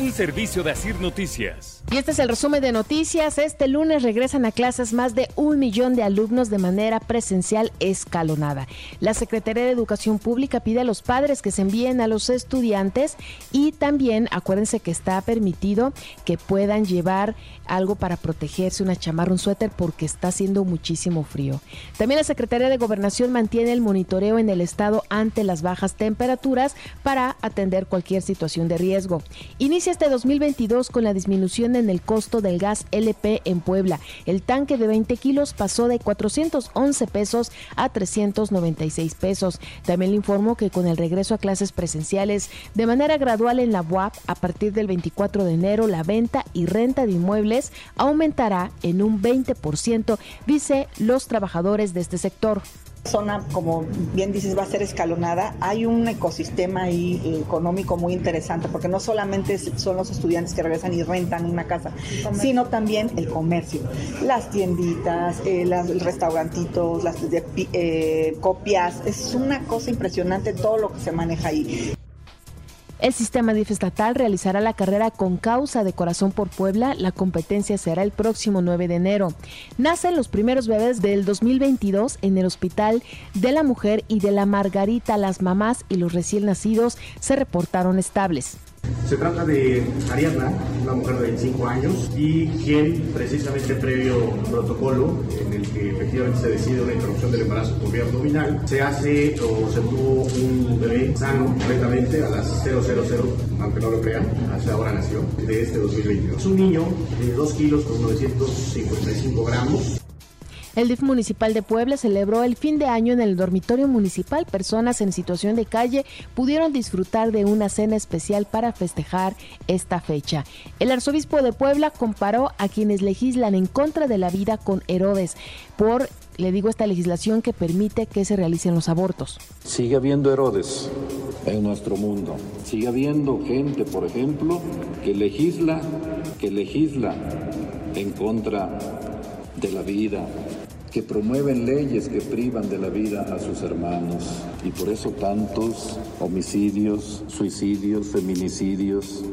Un servicio de Asir Noticias. Y este es el resumen de noticias. Este lunes regresan a clases más de un millón de alumnos de manera presencial escalonada. La Secretaría de Educación Pública pide a los padres que se envíen a los estudiantes y también acuérdense que está permitido que puedan llevar algo para protegerse, una chamarra, un suéter, porque está haciendo muchísimo frío. También la Secretaría de Gobernación mantiene el monitoreo en el estado ante las bajas temperaturas para atender cualquier situación de riesgo. Inicia este 2022 con la disminución en el costo del gas LP en Puebla. El tanque de 20 kilos pasó de 411 pesos a 396 pesos. También le informo que con el regreso a clases presenciales de manera gradual en la UAP, a partir del 24 de enero, la venta y renta de inmuebles aumentará en un 20%, dice los trabajadores de este sector zona, como bien dices, va a ser escalonada. Hay un ecosistema ahí eh, económico muy interesante, porque no solamente son los estudiantes que regresan y rentan una casa, sino también el comercio, las tienditas, eh, las restaurantitos, las eh, copias. Es una cosa impresionante todo lo que se maneja ahí. El sistema DIF estatal realizará la carrera con causa de corazón por Puebla. La competencia será el próximo 9 de enero. Nacen los primeros bebés del 2022 en el Hospital de la Mujer y de la Margarita. Las mamás y los recién nacidos se reportaron estables. Se trata de Ariadna, una mujer de 25 años, y quien precisamente previo protocolo en el que efectivamente se decide una interrupción del embarazo por vía abdominal, se hace o se tuvo un bebé sano completamente a las 000, aunque no lo crean, hace ahora nació, de este 2022. Es un niño de 2 kilos con 955 gramos, el DIF municipal de Puebla celebró el fin de año en el dormitorio municipal. Personas en situación de calle pudieron disfrutar de una cena especial para festejar esta fecha. El arzobispo de Puebla comparó a quienes legislan en contra de la vida con Herodes por le digo esta legislación que permite que se realicen los abortos. Sigue habiendo Herodes en nuestro mundo. Sigue habiendo gente, por ejemplo, que legisla, que legisla en contra de la vida, que promueven leyes que privan de la vida a sus hermanos y por eso tantos homicidios, suicidios, feminicidios.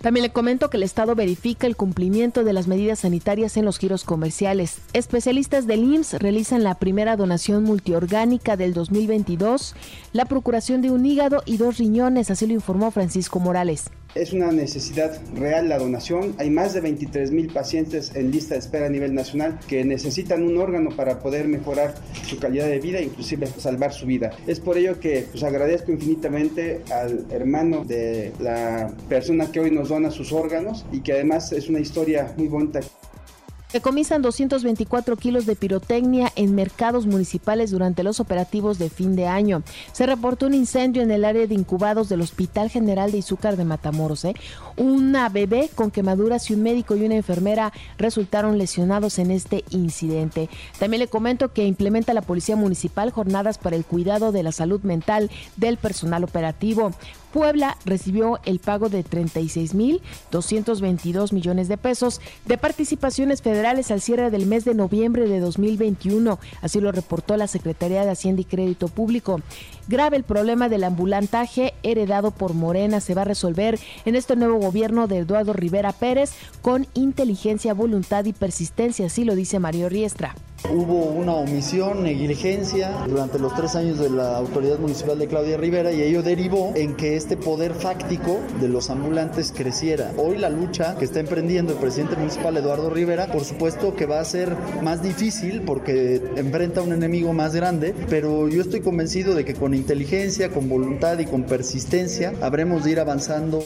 También le comento que el Estado verifica el cumplimiento de las medidas sanitarias en los giros comerciales. Especialistas del IMSS realizan la primera donación multiorgánica del 2022, la procuración de un hígado y dos riñones, así lo informó Francisco Morales. Es una necesidad real la donación. Hay más de 23 mil pacientes en lista de espera a nivel nacional que necesitan un órgano para poder mejorar su calidad de vida e inclusive salvar su vida. Es por ello que pues, agradezco infinitamente al hermano de la persona que hoy nos dona sus órganos y que además es una historia muy bonita. Decomisan 224 kilos de pirotecnia en mercados municipales durante los operativos de fin de año. Se reportó un incendio en el área de incubados del Hospital General de Izúcar de Matamoros. ¿eh? Una bebé con quemaduras y un médico y una enfermera resultaron lesionados en este incidente. También le comento que implementa la Policía Municipal jornadas para el cuidado de la salud mental del personal operativo. Puebla recibió el pago de 36.222 millones de pesos de participaciones federales al cierre del mes de noviembre de 2021, así lo reportó la Secretaría de Hacienda y Crédito Público. Grave el problema del ambulantaje heredado por Morena se va a resolver en este nuevo gobierno de Eduardo Rivera Pérez con inteligencia, voluntad y persistencia, así lo dice Mario Riestra. Hubo una omisión, negligencia durante los tres años de la autoridad municipal de Claudia Rivera y ello derivó en que este poder fáctico de los ambulantes creciera. Hoy la lucha que está emprendiendo el presidente municipal Eduardo Rivera, por supuesto que va a ser más difícil porque enfrenta a un enemigo más grande, pero yo estoy convencido de que con inteligencia, con voluntad y con persistencia habremos de ir avanzando.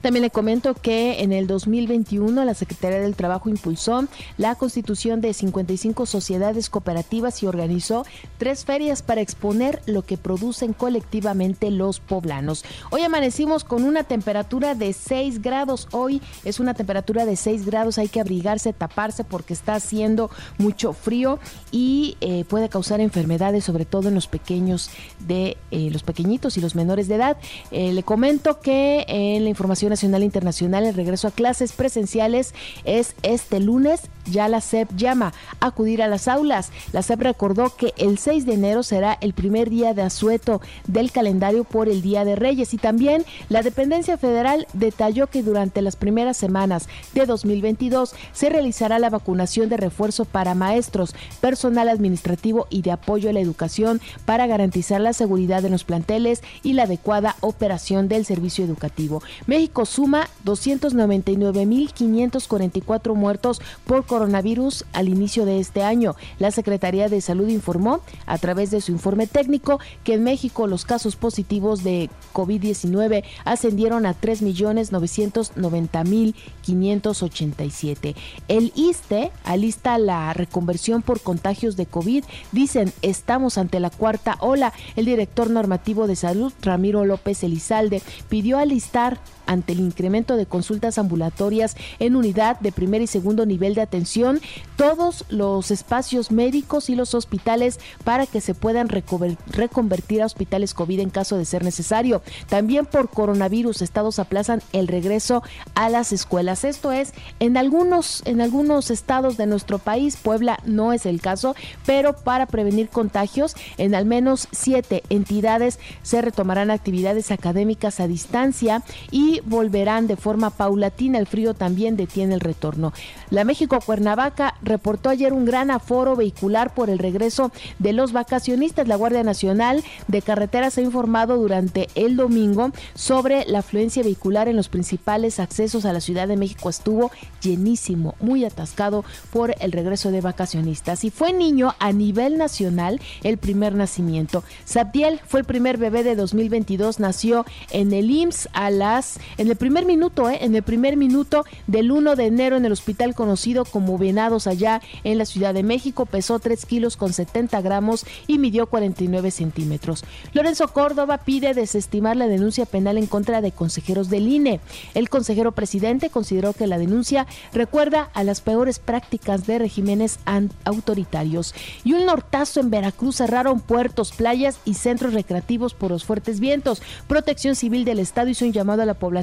También le comento que en el 2021 la Secretaría del Trabajo impulsó la constitución de 55 sociedades cooperativas y organizó tres ferias para exponer lo que producen colectivamente los poblanos. Hoy amanecimos con una temperatura de 6 grados. Hoy es una temperatura de 6 grados. Hay que abrigarse, taparse porque está haciendo mucho frío y eh, puede causar enfermedades, sobre todo en los pequeños de eh, los pequeñitos y los menores de edad. Eh, le comento que en la información nacional e internacional el regreso a clases presenciales es este lunes ya la SEP llama a acudir a las aulas. La SEP recordó que el 6 de enero será el primer día de asueto del calendario por el Día de Reyes y también la dependencia federal detalló que durante las primeras semanas de 2022 se realizará la vacunación de refuerzo para maestros, personal administrativo y de apoyo a la educación para garantizar la seguridad de los planteles y la adecuada operación del servicio educativo. México suma 299.544 muertos por coronavirus al inicio de este año. La Secretaría de Salud informó a través de su informe técnico que en México los casos positivos de COVID-19 ascendieron a 3.990.587. El ISTE alista la reconversión por contagios de COVID. Dicen, estamos ante la cuarta ola. El director normativo de salud, Ramiro López Elizalde, pidió alistar ante el incremento de consultas ambulatorias en unidad de primer y segundo nivel de atención, todos los espacios médicos y los hospitales para que se puedan reconvertir a hospitales COVID en caso de ser necesario. También por coronavirus, estados aplazan el regreso a las escuelas. Esto es en algunos en algunos estados de nuestro país, Puebla no es el caso, pero para prevenir contagios en al menos siete entidades se retomarán actividades académicas a distancia y volverán de forma paulatina. El frío también detiene el retorno. La México Cuernavaca reportó ayer un gran aforo vehicular por el regreso de los vacacionistas. La Guardia Nacional de Carreteras ha informado durante el domingo sobre la afluencia vehicular en los principales accesos a la Ciudad de México. Estuvo llenísimo, muy atascado por el regreso de vacacionistas. Y fue niño a nivel nacional el primer nacimiento. Sabdiel fue el primer bebé de 2022, nació en el IMSS a las en el primer minuto, ¿eh? en el primer minuto del 1 de enero en el hospital conocido como Venados allá en la Ciudad de México, pesó 3 kilos con 70 gramos y midió 49 centímetros. Lorenzo Córdoba pide desestimar la denuncia penal en contra de consejeros del INE. El consejero presidente consideró que la denuncia recuerda a las peores prácticas de regímenes autoritarios. Y un nortazo en Veracruz cerraron puertos, playas y centros recreativos por los fuertes vientos. Protección Civil del Estado hizo un llamado a la población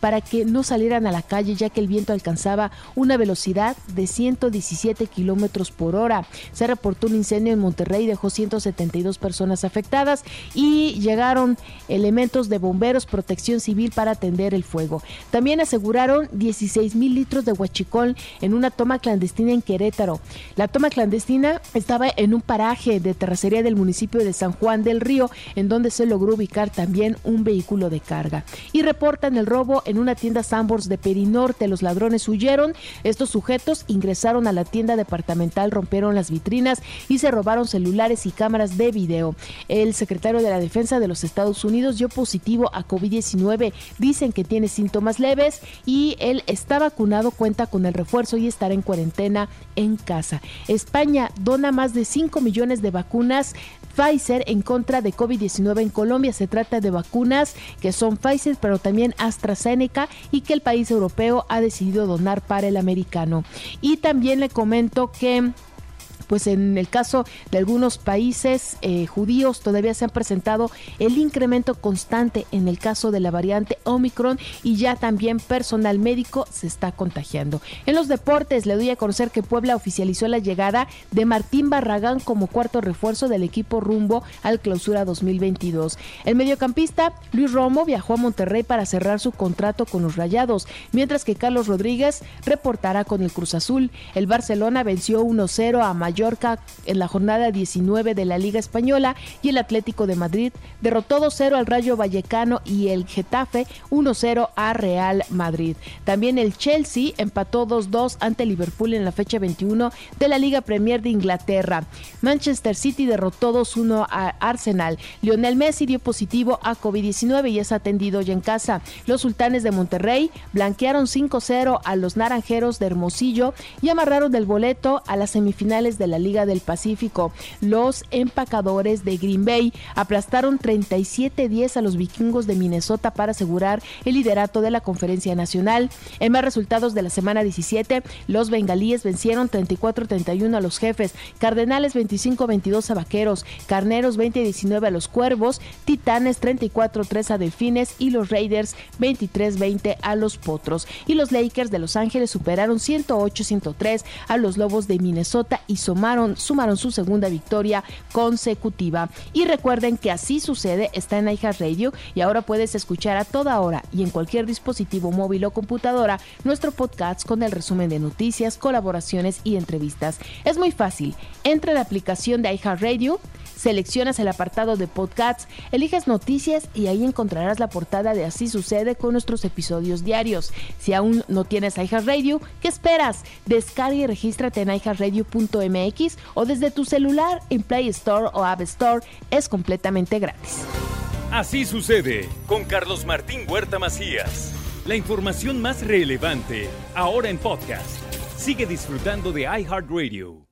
para que no salieran a la calle ya que el viento alcanzaba una velocidad de 117 kilómetros por hora. Se reportó un incendio en Monterrey, dejó 172 personas afectadas y llegaron elementos de bomberos, protección civil para atender el fuego. También aseguraron 16 mil litros de huachicol en una toma clandestina en Querétaro. La toma clandestina estaba en un paraje de terracería del municipio de San Juan del Río, en donde se logró ubicar también un vehículo de carga. Y reporta el robo en una tienda Sambors de Perinorte. Los ladrones huyeron. Estos sujetos ingresaron a la tienda departamental, rompieron las vitrinas y se robaron celulares y cámaras de video. El secretario de la Defensa de los Estados Unidos dio positivo a COVID-19. Dicen que tiene síntomas leves y él está vacunado, cuenta con el refuerzo y estará en cuarentena en casa. España dona más de 5 millones de vacunas Pfizer en contra de COVID-19 en Colombia. Se trata de vacunas que son Pfizer, pero también AstraZeneca y que el país europeo ha decidido donar para el americano. Y también le comento que pues en el caso de algunos países eh, judíos todavía se han presentado el incremento constante en el caso de la variante Omicron y ya también personal médico se está contagiando. En los deportes le doy a conocer que Puebla oficializó la llegada de Martín Barragán como cuarto refuerzo del equipo rumbo al clausura 2022. El mediocampista Luis Romo viajó a Monterrey para cerrar su contrato con los Rayados, mientras que Carlos Rodríguez reportará con el Cruz Azul. El Barcelona venció 1-0 a Mayor Mallorca en la jornada 19 de la Liga Española y el Atlético de Madrid derrotó 2-0 al Rayo Vallecano y el Getafe 1-0 a Real Madrid. También el Chelsea empató 2-2 ante Liverpool en la fecha 21 de la Liga Premier de Inglaterra. Manchester City derrotó 2-1 a Arsenal. Lionel Messi dio positivo a COVID-19 y es atendido ya en casa. Los sultanes de Monterrey blanquearon 5-0 a los naranjeros de Hermosillo y amarraron el boleto a las semifinales de de la Liga del Pacífico. Los empacadores de Green Bay aplastaron 37-10 a los vikingos de Minnesota para asegurar el liderato de la conferencia nacional. En más resultados de la semana 17, los bengalíes vencieron 34-31 a los jefes, Cardenales 25-22 a Vaqueros, Carneros 20-19 a los Cuervos, Titanes 34-3 a Delfines y los Raiders 23-20 a los Potros. Y los Lakers de Los Ángeles superaron 108-103 a los Lobos de Minnesota y sumaron, sumaron su segunda victoria consecutiva. Y recuerden que así sucede, está en Radio y ahora puedes escuchar a toda hora y en cualquier dispositivo móvil o computadora nuestro podcast con el resumen de noticias, colaboraciones y entrevistas. Es muy fácil. Entra en la aplicación de iHeartRadio, seleccionas el apartado de podcasts, eliges noticias y ahí encontrarás la portada de Así sucede con nuestros episodios diarios. Si aún no tienes iHeartRadio, ¿qué esperas? Descarga y regístrate en iHeartRadio.mx o desde tu celular en Play Store o App Store. Es completamente gratis. Así sucede con Carlos Martín Huerta Macías. La información más relevante ahora en podcast. Sigue disfrutando de iHeartRadio.